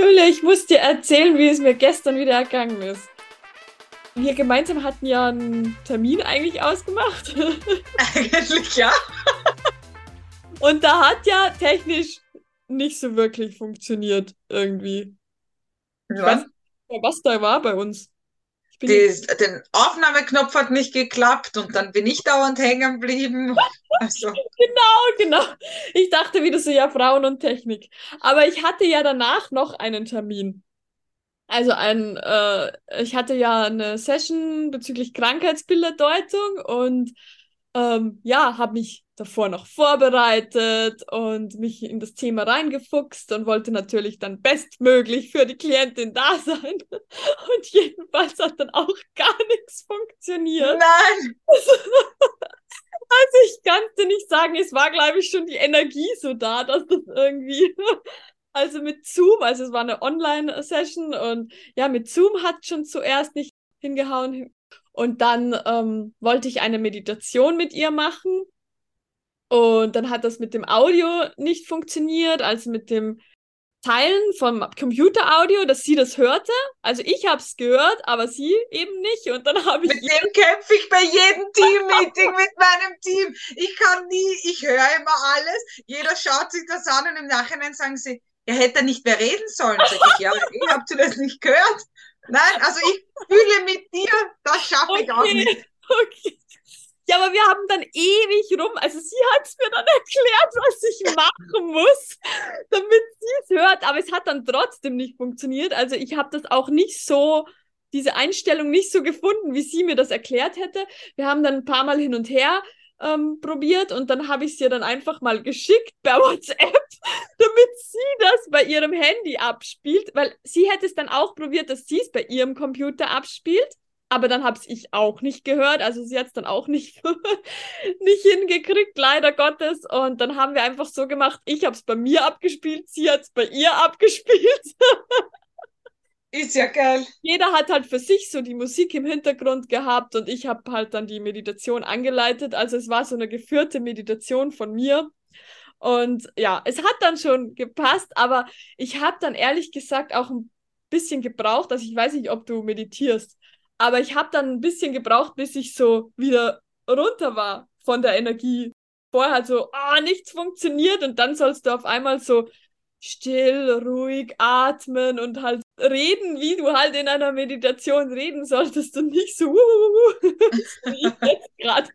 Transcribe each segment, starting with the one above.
Julia, ich muss dir erzählen, wie es mir gestern wieder ergangen ist. Wir gemeinsam hatten ja einen Termin eigentlich ausgemacht. Eigentlich ja. Und da hat ja technisch nicht so wirklich funktioniert irgendwie. Weiß Was? was da war bei uns. Die, den Aufnahmeknopf hat nicht geklappt und dann bin ich dauernd hängen geblieben. Also, Genau, genau. Ich dachte wieder so, ja, Frauen und Technik. Aber ich hatte ja danach noch einen Termin. Also ein, äh, ich hatte ja eine Session bezüglich Krankheitsbilderdeutung und ähm, ja, habe mich davor noch vorbereitet und mich in das Thema reingefuchst und wollte natürlich dann bestmöglich für die Klientin da sein. Und jedenfalls hat dann auch gar nichts funktioniert. nein, Also ich kann dir nicht sagen, es war, glaube ich, schon die Energie so da, dass das irgendwie, also mit Zoom, also es war eine Online-Session und ja, mit Zoom hat schon zuerst nicht hingehauen. Und dann ähm, wollte ich eine Meditation mit ihr machen und dann hat das mit dem Audio nicht funktioniert, also mit dem Teilen vom Computeraudio, dass sie das hörte. Also ich habe es gehört, aber sie eben nicht. Und dann habe ich mit dem kämpfe ich bei jedem Teammeeting mit meinem Team. Ich kann nie, ich höre immer alles. Jeder schaut sich das an und im Nachhinein sagen sie, er hätte nicht mehr reden sollen. Sag ich, ja, ich habt ihr das nicht gehört? Nein, also ich fühle mit dir, das schaffe ich auch Okay, nicht. okay. Ja, aber wir haben dann ewig rum, also sie hat es mir dann erklärt, was ich machen muss, damit sie es hört, aber es hat dann trotzdem nicht funktioniert. Also ich habe das auch nicht so, diese Einstellung nicht so gefunden, wie sie mir das erklärt hätte. Wir haben dann ein paar Mal hin und her ähm, probiert und dann habe ich es ihr dann einfach mal geschickt per WhatsApp, damit sie das bei ihrem Handy abspielt, weil sie hätte es dann auch probiert, dass sie es bei ihrem Computer abspielt. Aber dann hab's ich auch nicht gehört. Also sie hat's dann auch nicht, nicht hingekriegt, leider Gottes. Und dann haben wir einfach so gemacht, ich hab's bei mir abgespielt, sie hat's bei ihr abgespielt. Ist ja geil. Jeder hat halt für sich so die Musik im Hintergrund gehabt und ich habe halt dann die Meditation angeleitet. Also es war so eine geführte Meditation von mir. Und ja, es hat dann schon gepasst, aber ich habe dann ehrlich gesagt auch ein bisschen gebraucht. Also ich weiß nicht, ob du meditierst, aber ich habe dann ein bisschen gebraucht, bis ich so wieder runter war von der Energie. Vorher so, ah, nichts funktioniert und dann sollst du auf einmal so still, ruhig atmen und halt reden, wie du halt in einer Meditation reden solltest und nicht so, wie ich jetzt gerade.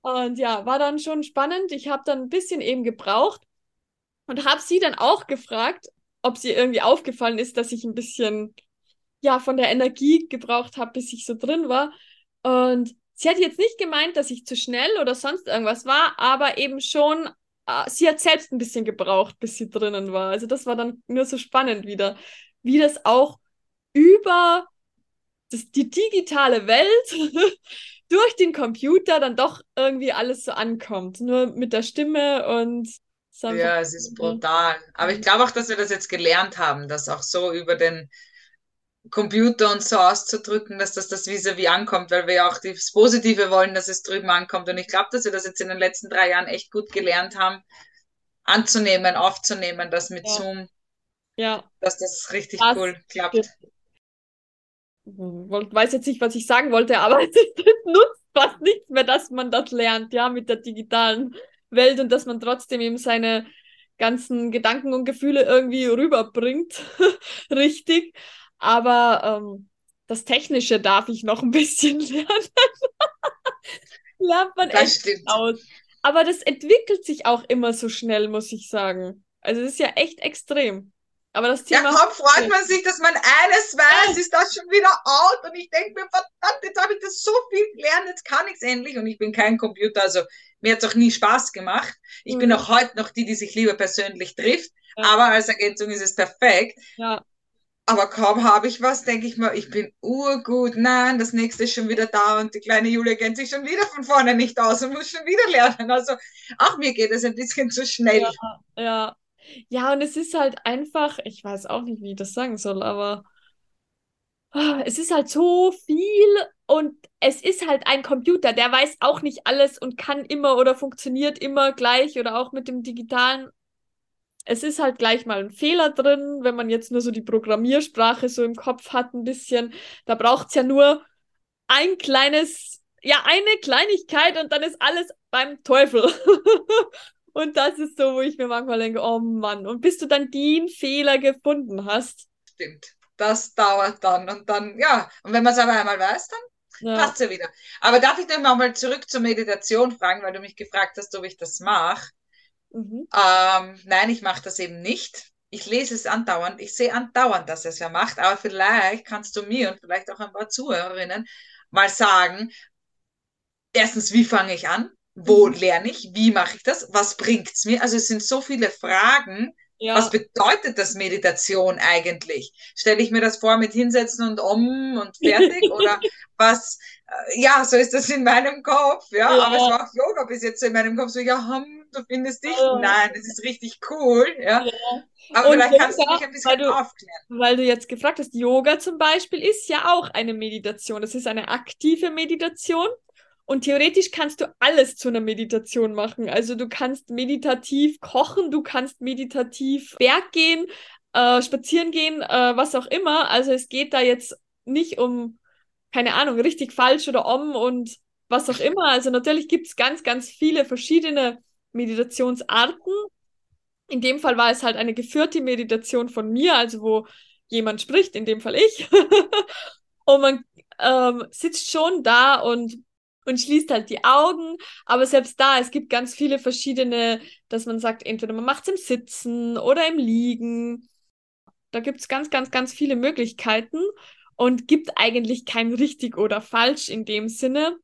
Und ja, war dann schon spannend. Ich habe dann ein bisschen eben gebraucht und habe sie dann auch gefragt, ob sie irgendwie aufgefallen ist, dass ich ein bisschen ja von der Energie gebraucht habe, bis ich so drin war. Und sie hat jetzt nicht gemeint, dass ich zu schnell oder sonst irgendwas war, aber eben schon, sie hat selbst ein bisschen gebraucht, bis sie drinnen war. Also das war dann nur so spannend wieder, wie das auch über das, die digitale Welt durch den Computer dann doch irgendwie alles so ankommt. Nur mit der Stimme und Ja, es ist brutal. Aber ich glaube auch, dass wir das jetzt gelernt haben, das auch so über den Computer und so auszudrücken, dass das das vis-à-vis ankommt, weil wir ja auch das Positive wollen, dass es drüben ankommt. Und ich glaube, dass wir das jetzt in den letzten drei Jahren echt gut gelernt haben, anzunehmen, aufzunehmen, das mit Ja. Zoom, ja. dass das richtig Das cool klappt. stimmt. Woll- weiß jetzt nicht, was ich sagen wollte, aber es nutzt fast nichts mehr, dass man das lernt, ja, mit der digitalen Welt und dass man trotzdem eben seine ganzen Gedanken und Gefühle irgendwie rüberbringt, richtig. Aber ähm, das Technische darf ich noch ein bisschen lernen. Lernt man Das echt stimmt. aus. Aber das entwickelt sich auch immer so schnell, muss ich sagen. Also es ist ja echt extrem. Aber das Ja, Thema. kaum freut man sich, dass man eines weiß, ist das schon wieder out und ich denke mir, verdammt, jetzt habe ich das so viel gelernt, jetzt kann ich es endlich und ich bin kein Computer, also mir hat es auch nie Spaß gemacht. Ich bin Mhm. auch heute noch die, die sich lieber persönlich trifft, Ja. aber als Ergänzung ist es perfekt. Ja, Aber kaum habe ich was, denke ich mir, ich bin urgut, nein, das nächste ist schon wieder da und die kleine Julia kennt sich schon wieder von vorne nicht aus und muss schon wieder lernen. Also auch mir geht es ein bisschen zu schnell. Ja. ja. Ja, und es ist halt einfach, ich weiß auch nicht, wie ich das sagen soll, aber ah, es ist halt so viel und es ist halt ein Computer, der weiß auch nicht alles und kann immer oder funktioniert immer gleich oder auch mit dem digitalen. Es ist halt gleich mal ein Fehler drin, wenn man jetzt nur so die Programmiersprache so im Kopf hat, ein bisschen. Da braucht es ja nur ein kleines, ja, eine Kleinigkeit und dann ist alles beim Teufel. und das ist so, wo ich mir manchmal denke, oh Mann. Und bis du dann den Fehler gefunden hast. Stimmt. Das dauert dann. Und dann, ja, und wenn man es aber einmal weiß, dann ja. passt ja wieder. Aber darf ich dann mal zurück zur Meditation fragen, weil du mich gefragt hast, ob ich das mache. Mhm. Ähm, nein, ich mache das eben nicht. Ich lese es andauernd. Ich sehe andauernd, dass er es ja macht. Aber vielleicht kannst du mir und vielleicht auch ein paar Zuhörerinnen mal sagen, erstens, wie fange ich an? Wo mhm. lerne ich? Wie mache ich das? Was bringt es mir? Also es sind so viele Fragen. Ja. Was bedeutet das Meditation eigentlich? Stelle ich mir das vor mit hinsetzen und um und fertig? oder was? Äh, ja, so ist das in meinem Kopf. Ja, ja. aber es war auch Yoga bis jetzt in meinem Kopf. So, ja, hm, du findest dich? Ja. Nein, das ist richtig cool. Ja. ja. Aber und vielleicht Yoga, kannst du mich ein bisschen weil du, aufklären. Weil du jetzt gefragt hast, Yoga zum Beispiel ist ja auch eine Meditation. Das ist eine aktive Meditation. Und theoretisch kannst du alles zu einer Meditation machen. Also du kannst meditativ kochen, du kannst meditativ Berg gehen, äh, spazieren gehen, äh, was auch immer. Also es geht da jetzt nicht um, keine Ahnung, richtig, falsch oder um und was auch immer. Also natürlich gibt es ganz, ganz viele verschiedene Meditationsarten. In dem Fall war es halt eine geführte Meditation von mir, also wo jemand spricht, in dem Fall ich. und man ähm, sitzt schon da und, und schließt halt die Augen. Aber selbst da, es gibt ganz viele verschiedene, dass man sagt, entweder man macht es im Sitzen oder im Liegen. Da gibt es ganz, ganz, ganz viele Möglichkeiten und gibt eigentlich kein richtig oder falsch in dem Sinne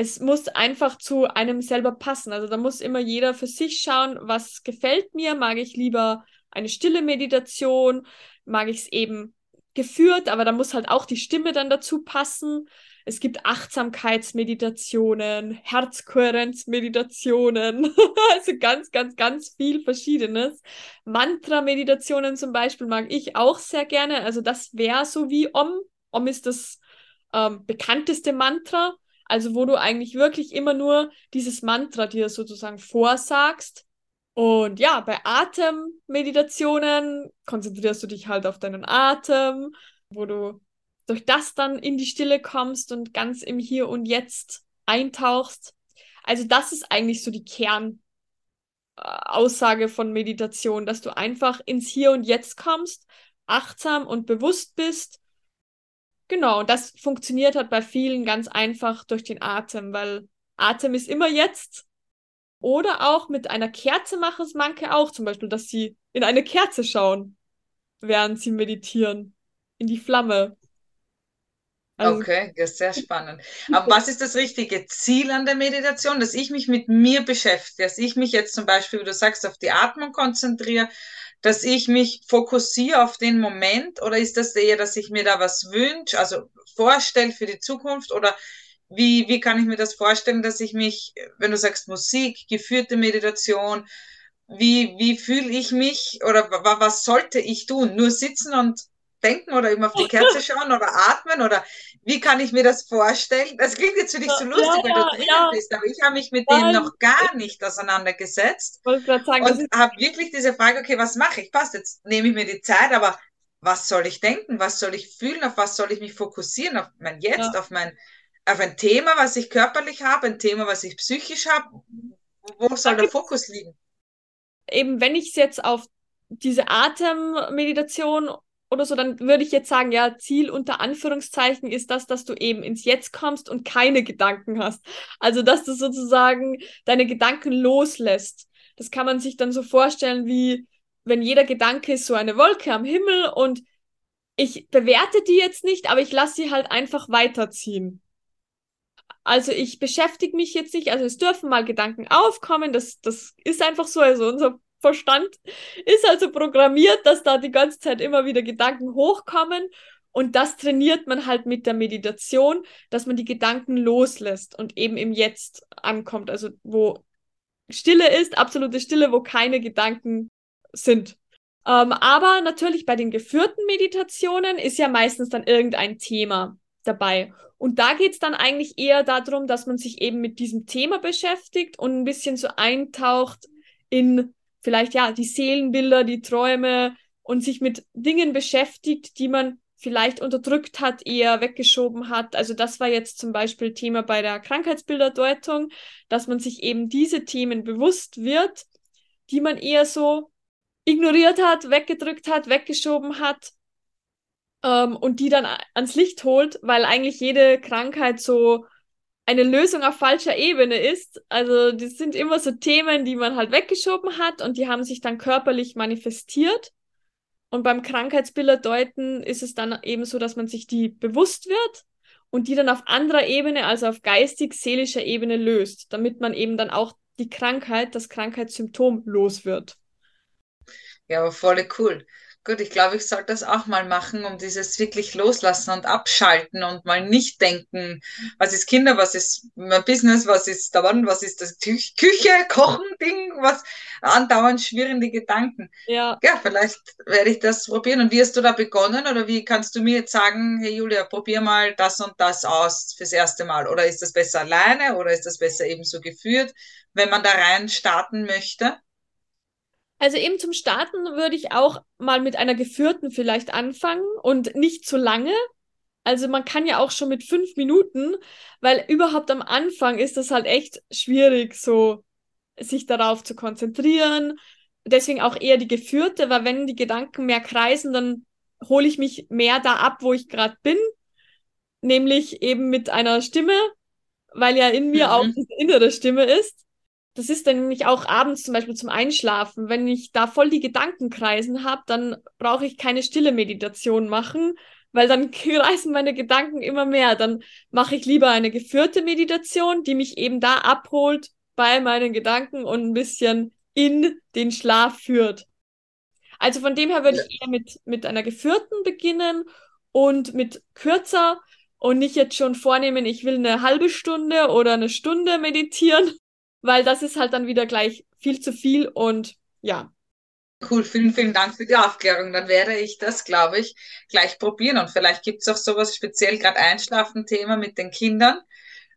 es muss einfach zu einem selber passen. Also da muss immer jeder für sich schauen, was gefällt mir. Mag ich lieber eine stille Meditation? Mag ich es eben geführt, aber da muss halt auch die Stimme dann dazu passen. Es gibt Achtsamkeitsmeditationen, Herzkohärenzmeditationen, also ganz, ganz, ganz viel Verschiedenes. Mantra-Meditationen zum Beispiel mag ich auch sehr gerne. Also das wäre so wie Om. Om ist das ähm, bekannteste Mantra. Also wo du eigentlich wirklich immer nur dieses Mantra dir sozusagen vorsagst. Und ja, bei Atemmeditationen konzentrierst du dich halt auf deinen Atem, wo du durch das dann in die Stille kommst und ganz im Hier und Jetzt eintauchst. Also das ist eigentlich so die Kernaussage von Meditation, dass du einfach ins Hier und Jetzt kommst, achtsam und bewusst bist Genau, und das funktioniert halt bei vielen ganz einfach durch den Atem, weil Atem ist immer jetzt. Oder auch mit einer Kerze machen es manche auch, zum Beispiel, dass sie in eine Kerze schauen, während sie meditieren, in die Flamme. Also, okay, das ist sehr spannend. Aber was ist das richtige Ziel an der Meditation? Dass ich mich mit mir beschäftige, dass ich mich jetzt zum Beispiel, wie du sagst, auf die Atmung konzentriere, dass ich mich fokussiere auf den Moment oder ist das eher, dass ich mir da was wünsche, also vorstelle für die Zukunft oder wie, wie kann ich mir das vorstellen, dass ich mich, wenn du sagst Musik, geführte Meditation, wie, wie fühle ich mich oder was sollte ich tun? Nur sitzen und denken oder eben auf die Kerze schauen oder atmen oder wie kann ich mir das vorstellen? Das klingt jetzt für dich so lustig, ja, weil du drin ja. bist, aber ich habe mich mit dem noch gar nicht auseinandergesetzt sagen, und habe wirklich diese Frage, okay, was mache ich? Passt, jetzt nehme ich mir die Zeit, aber was soll ich denken? Was soll ich fühlen? Auf was soll ich mich fokussieren? Auf mein Jetzt, ja. auf mein auf ein Thema, was ich körperlich habe, ein Thema, was ich psychisch habe. Wo soll der Fokus liegen? Eben, wenn ich es jetzt auf diese Atemmeditation oder so, dann würde ich jetzt sagen, ja, Ziel unter Anführungszeichen ist das, dass du eben ins Jetzt kommst und keine Gedanken hast. Also, dass du sozusagen deine Gedanken loslässt. Das kann man sich dann so vorstellen, wie wenn jeder Gedanke ist so eine Wolke am Himmel und ich bewerte die jetzt nicht, aber ich lasse sie halt einfach weiterziehen. Also ich beschäftige mich jetzt nicht, also es dürfen mal Gedanken aufkommen, das, das ist einfach so, also unser Verstand ist also programmiert, dass da die ganze Zeit immer wieder Gedanken hochkommen. Und das trainiert man halt mit der Meditation, dass man die Gedanken loslässt und eben im Jetzt ankommt. Also wo Stille ist, absolute Stille, wo keine Gedanken sind. Ähm, aber natürlich bei den geführten Meditationen ist ja meistens dann irgendein Thema dabei. Und da geht es dann eigentlich eher darum, dass man sich eben mit diesem Thema beschäftigt und ein bisschen so eintaucht in vielleicht ja die Seelenbilder, die Träume und sich mit Dingen beschäftigt, die man vielleicht unterdrückt hat, eher weggeschoben hat. Also das war jetzt zum Beispiel Thema bei der Krankheitsbilderdeutung, dass man sich eben diese Themen bewusst wird, die man eher so ignoriert hat, weggedrückt hat, weggeschoben hat ähm, und die dann ans Licht holt, weil eigentlich jede Krankheit so eine Lösung auf falscher Ebene ist. Also das sind immer so Themen, die man halt weggeschoben hat und die haben sich dann körperlich manifestiert. Und beim Krankheitsbilder deuten ist es dann eben so, dass man sich die bewusst wird und die dann auf anderer Ebene, also auf geistig-seelischer Ebene löst, damit man eben dann auch die Krankheit, das Krankheitssymptom los wird. Ja, aber voll cool. Gut, ich glaube, ich sollte das auch mal machen, um dieses wirklich loslassen und abschalten und mal nicht denken, was ist Kinder, was ist mein Business, was ist da wann, was ist das Küche, Kochen, Ding, was andauernd schwirrende Gedanken. Ja. Ja, vielleicht werde ich das probieren. Und wie hast du da begonnen oder wie kannst du mir jetzt sagen, hey Julia, probier mal das und das aus fürs erste Mal? Oder ist das besser alleine oder ist das besser eben so geführt, wenn man da rein starten möchte? Also eben zum Starten würde ich auch mal mit einer geführten vielleicht anfangen und nicht zu lange. Also man kann ja auch schon mit fünf Minuten, weil überhaupt am Anfang ist das halt echt schwierig, so sich darauf zu konzentrieren. Deswegen auch eher die geführte, weil wenn die Gedanken mehr kreisen, dann hole ich mich mehr da ab, wo ich gerade bin, nämlich eben mit einer Stimme, weil ja in mir mhm. auch diese innere Stimme ist das ist dann nämlich auch abends zum Beispiel zum Einschlafen. Wenn ich da voll die Gedankenkreisen habe, dann brauche ich keine stille Meditation machen, weil dann kreisen meine Gedanken immer mehr. Dann mache ich lieber eine geführte Meditation, die mich eben da abholt bei meinen Gedanken und ein bisschen in den Schlaf führt. Also von dem her würde ich eher mit, mit einer geführten beginnen und mit kürzer und nicht jetzt schon vornehmen, ich will eine halbe Stunde oder eine Stunde meditieren, weil das ist halt dann wieder gleich viel zu viel und ja. Cool, vielen, vielen Dank für die Aufklärung. Dann werde ich das, glaube ich, gleich probieren. Und vielleicht gibt es auch sowas speziell, gerade Einschlafen-Thema mit den Kindern.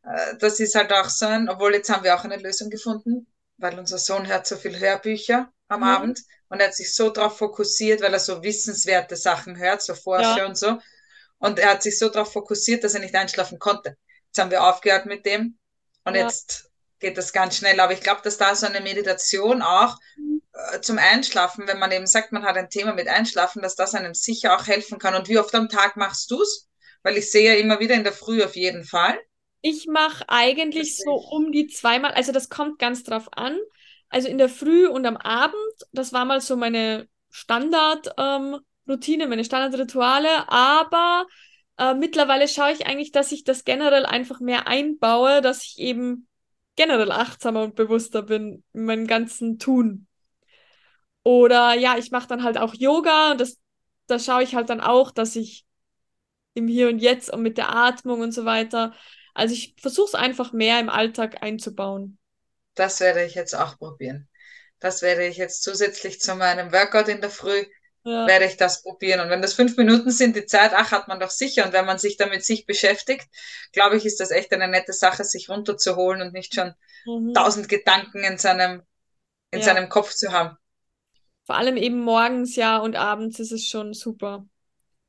Äh, das ist halt auch so ein, obwohl jetzt haben wir auch eine Lösung gefunden, weil unser Sohn hört so viel Hörbücher am mhm. Abend und er hat sich so darauf fokussiert, weil er so wissenswerte Sachen hört, so Forscher ja. und so. Und er hat sich so darauf fokussiert, dass er nicht einschlafen konnte. Jetzt haben wir aufgehört mit dem und ja. jetzt geht das ganz schnell. Aber ich glaube, dass da so eine Meditation auch äh, zum Einschlafen, wenn man eben sagt, man hat ein Thema mit Einschlafen, dass das einem sicher auch helfen kann. Und wie oft am Tag machst du es? Weil ich sehe ja immer wieder in der Früh auf jeden Fall. Ich mache eigentlich so um die zweimal, also das kommt ganz drauf an. Also in der Früh und am Abend, das war mal so meine Standardroutine, ähm, meine Standardrituale, aber äh, mittlerweile schaue ich eigentlich, dass ich das generell einfach mehr einbaue, dass ich eben generell achtsamer und bewusster bin in meinem ganzen Tun. Oder ja, ich mache dann halt auch Yoga und das, da schaue ich halt dann auch, dass ich im Hier und Jetzt und mit der Atmung und so weiter. Also ich versuche es einfach mehr im Alltag einzubauen. Das werde ich jetzt auch probieren. Das werde ich jetzt zusätzlich zu meinem Workout in der Früh ja. werde ich das probieren. Und wenn das fünf Minuten sind, die Zeit, ach, hat man doch sicher. Und wenn man sich damit sich beschäftigt, glaube ich, ist das echt eine nette Sache, sich runterzuholen und nicht schon mhm. tausend Gedanken in seinem, in ja. seinem Kopf zu haben. Vor allem eben morgens, ja, und abends ist es schon super.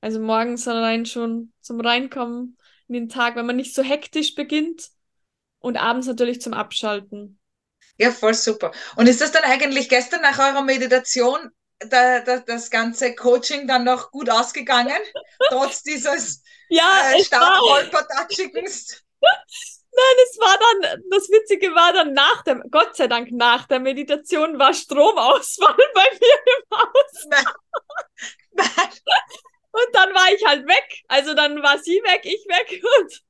Also morgens allein schon zum Reinkommen in den Tag, wenn man nicht so hektisch beginnt und abends natürlich zum Abschalten. Ja, voll super. Und ist das dann eigentlich gestern nach eurer Meditation da, da, das ganze Coaching dann noch gut ausgegangen, trotz dieses ja, äh, stark holpertatschigens. Nein, es war dann, das Witzige war dann nach der, Gott sei Dank nach der Meditation war Stromausfall bei mir im Haus. Nein. Nein. Und dann war ich halt weg. Also dann war sie weg, ich weg und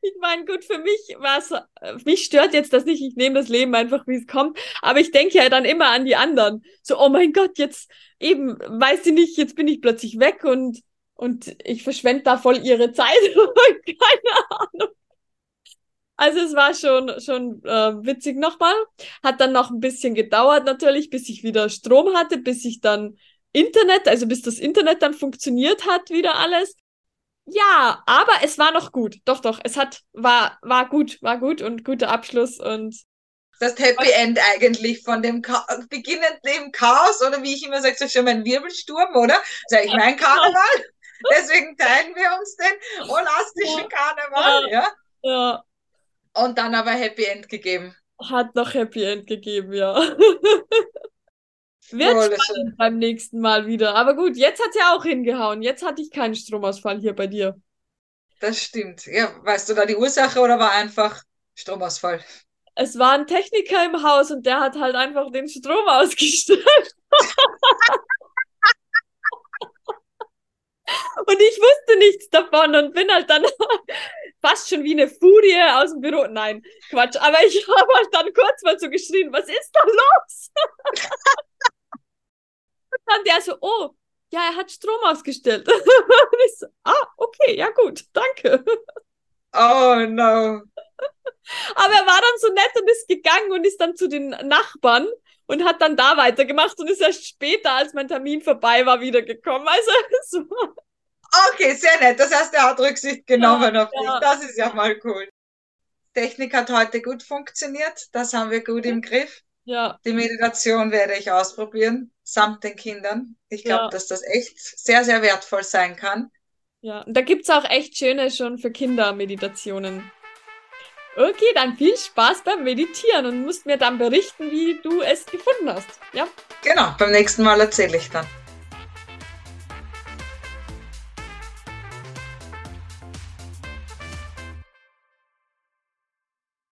ich meine, gut, für mich war es, mich stört jetzt das nicht, ich nehme das Leben einfach, wie es kommt, aber ich denke ja dann immer an die anderen. So, oh mein Gott, jetzt eben, weiß sie nicht, jetzt bin ich plötzlich weg und, und ich verschwende da voll ihre Zeit. Keine Ahnung. Also es war schon, schon äh, witzig nochmal. Hat dann noch ein bisschen gedauert natürlich, bis ich wieder Strom hatte, bis ich dann Internet, also bis das Internet dann funktioniert hat, wieder alles. Ja, aber es war noch gut. Doch, doch, es hat, war, war gut, war gut und guter Abschluss und das Happy End eigentlich von dem Cha beginnenden Chaos oder wie ich immer sage, so schon mein Wirbelsturm, oder? Sag ich mein Karneval? Deswegen teilen wir uns den elastischen Karneval, ja. Ja, Und dann aber Happy End gegeben. hat noch Happy End gegeben, ja. Wird schön. spannend beim nächsten Mal wieder. Aber gut, jetzt hat ja auch hingehauen. Jetzt hatte ich keinen Stromausfall hier bei dir. Das stimmt. Ja, weißt du da die Ursache oder war einfach Stromausfall? Es war ein Techniker im Haus und der hat halt einfach den Strom ausgestellt. Und ich wusste nichts davon und bin halt dann fast schon wie eine Furie aus dem Büro. Nein, Quatsch. Aber ich habe halt dann kurz mal so geschrien, was ist da los? Und dann der so, oh, ja, er hat Strom ausgestellt. Und ich so, ah, okay, ja gut, danke. Oh no. Aber er war dann so nett und ist gegangen und ist dann zu den Nachbarn und hat dann da weitergemacht und ist erst später, als mein Termin vorbei war, wiedergekommen. Also so. Okay, sehr nett. Das heißt, er hat Rücksicht genommen Ja, auf dich. ja. Das ist ja mal cool. Technik hat heute gut funktioniert. Das haben wir gut im Griff. Ja, Die Meditation werde ich ausprobieren, samt den Kindern. Ich glaube, Ja. dass das echt sehr, sehr wertvoll sein kann. ja. Und da gibt's auch echt schöne schon für Kinder Meditationen. Okay, dann viel Spaß beim Meditieren und musst mir dann berichten, wie du es gefunden hast. Ja, Genau, beim nächsten Mal erzähle ich dann.